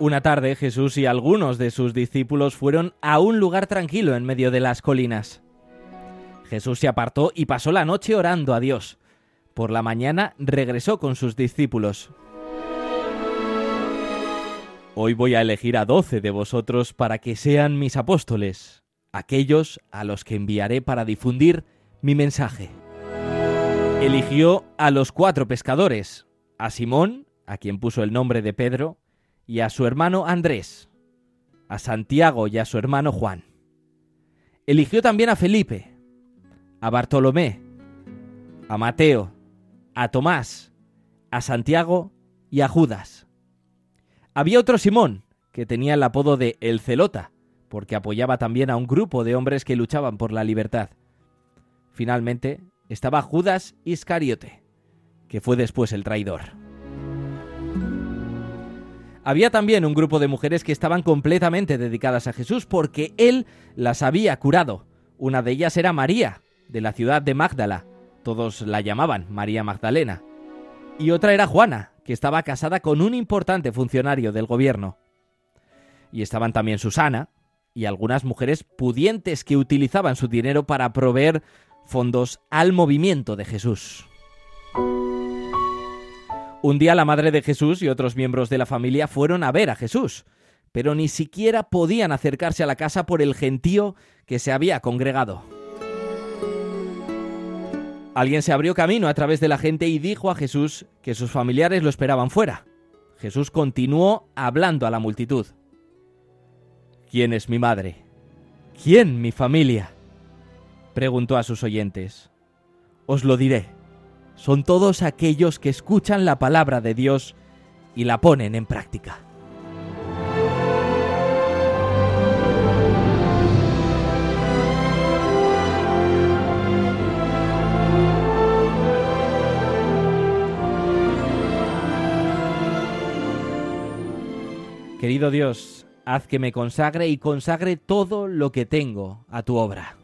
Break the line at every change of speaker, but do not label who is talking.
Una tarde Jesús y algunos de sus discípulos fueron a un lugar tranquilo en medio de las colinas. Jesús se apartó y pasó la noche orando a Dios. Por la mañana regresó con sus discípulos. Hoy voy a elegir a doce de vosotros para que sean mis apóstoles, aquellos a los que enviaré para difundir mi mensaje. Eligió a los cuatro pescadores, a Simón, a quien puso el nombre de Pedro, y a su hermano Andrés, a Santiago y a su hermano Juan. Eligió también a Felipe, a Bartolomé, a Mateo, a Tomás, a Santiago y a Judas. Había otro Simón, que tenía el apodo de El Celota, porque apoyaba también a un grupo de hombres que luchaban por la libertad. Finalmente estaba Judas Iscariote, que fue después el traidor. Había también un grupo de mujeres que estaban completamente dedicadas a Jesús porque Él las había curado. Una de ellas era María, de la ciudad de Magdala. Todos la llamaban María Magdalena. Y otra era Juana, que estaba casada con un importante funcionario del gobierno. Y estaban también Susana y algunas mujeres pudientes que utilizaban su dinero para proveer fondos al movimiento de Jesús. Un día la madre de Jesús y otros miembros de la familia fueron a ver a Jesús, pero ni siquiera podían acercarse a la casa por el gentío que se había congregado. Alguien se abrió camino a través de la gente y dijo a Jesús que sus familiares lo esperaban fuera. Jesús continuó hablando a la multitud. ¿Quién es mi madre? ¿Quién mi familia? preguntó a sus oyentes. Os lo diré son todos aquellos que escuchan la palabra de Dios y la ponen en práctica. Querido Dios, haz que me consagre y consagre todo lo que tengo a tu obra.